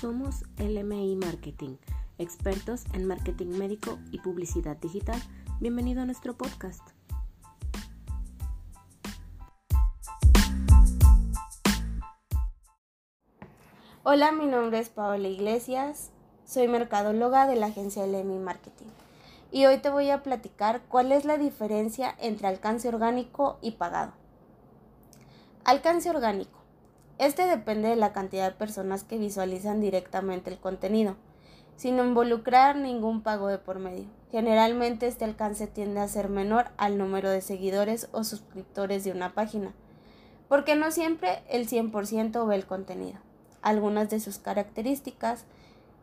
Somos LMI Marketing, expertos en marketing médico y publicidad digital. Bienvenido a nuestro podcast. Hola, mi nombre es Paola Iglesias, soy mercadóloga de la agencia LMI Marketing y hoy te voy a platicar cuál es la diferencia entre alcance orgánico y pagado. Alcance orgánico este depende de la cantidad de personas que visualizan directamente el contenido, sin involucrar ningún pago de por medio. Generalmente este alcance tiende a ser menor al número de seguidores o suscriptores de una página, porque no siempre el 100% ve el contenido. Algunas de sus características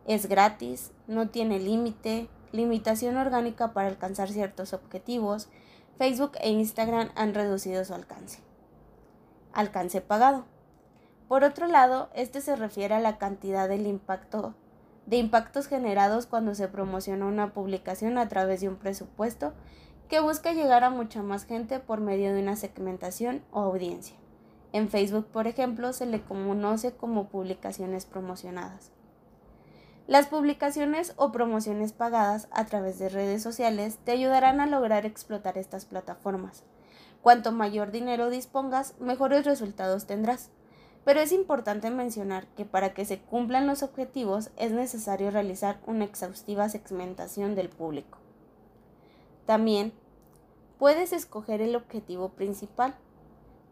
es gratis, no tiene límite, limitación orgánica para alcanzar ciertos objetivos. Facebook e Instagram han reducido su alcance. Alcance pagado. Por otro lado, este se refiere a la cantidad del impacto de impactos generados cuando se promociona una publicación a través de un presupuesto que busca llegar a mucha más gente por medio de una segmentación o audiencia. En Facebook, por ejemplo, se le conoce como publicaciones promocionadas. Las publicaciones o promociones pagadas a través de redes sociales te ayudarán a lograr explotar estas plataformas. Cuanto mayor dinero dispongas, mejores resultados tendrás. Pero es importante mencionar que para que se cumplan los objetivos es necesario realizar una exhaustiva segmentación del público. También puedes escoger el objetivo principal,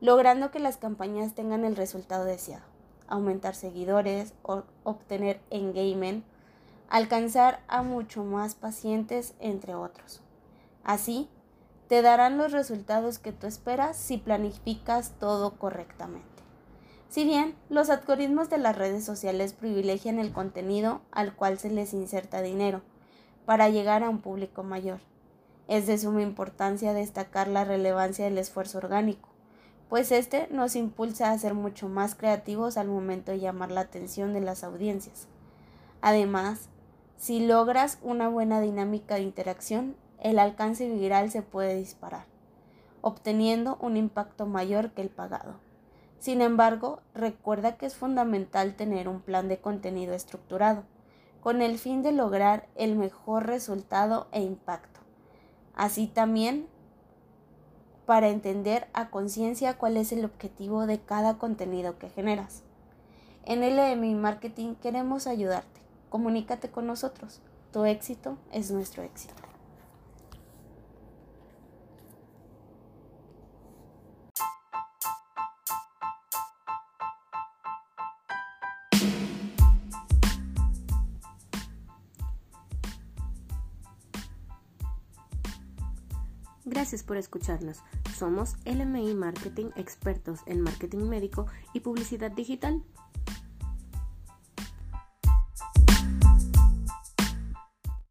logrando que las campañas tengan el resultado deseado, aumentar seguidores, obtener engagement, alcanzar a mucho más pacientes, entre otros. Así, te darán los resultados que tú esperas si planificas todo correctamente. Si bien los algoritmos de las redes sociales privilegian el contenido al cual se les inserta dinero para llegar a un público mayor, es de suma importancia destacar la relevancia del esfuerzo orgánico, pues este nos impulsa a ser mucho más creativos al momento de llamar la atención de las audiencias. Además, si logras una buena dinámica de interacción, el alcance viral se puede disparar, obteniendo un impacto mayor que el pagado. Sin embargo, recuerda que es fundamental tener un plan de contenido estructurado, con el fin de lograr el mejor resultado e impacto. Así también para entender a conciencia cuál es el objetivo de cada contenido que generas. En LMI Marketing queremos ayudarte. Comunícate con nosotros. Tu éxito es nuestro éxito. Gracias por escucharnos. Somos LMI Marketing, expertos en marketing médico y publicidad digital.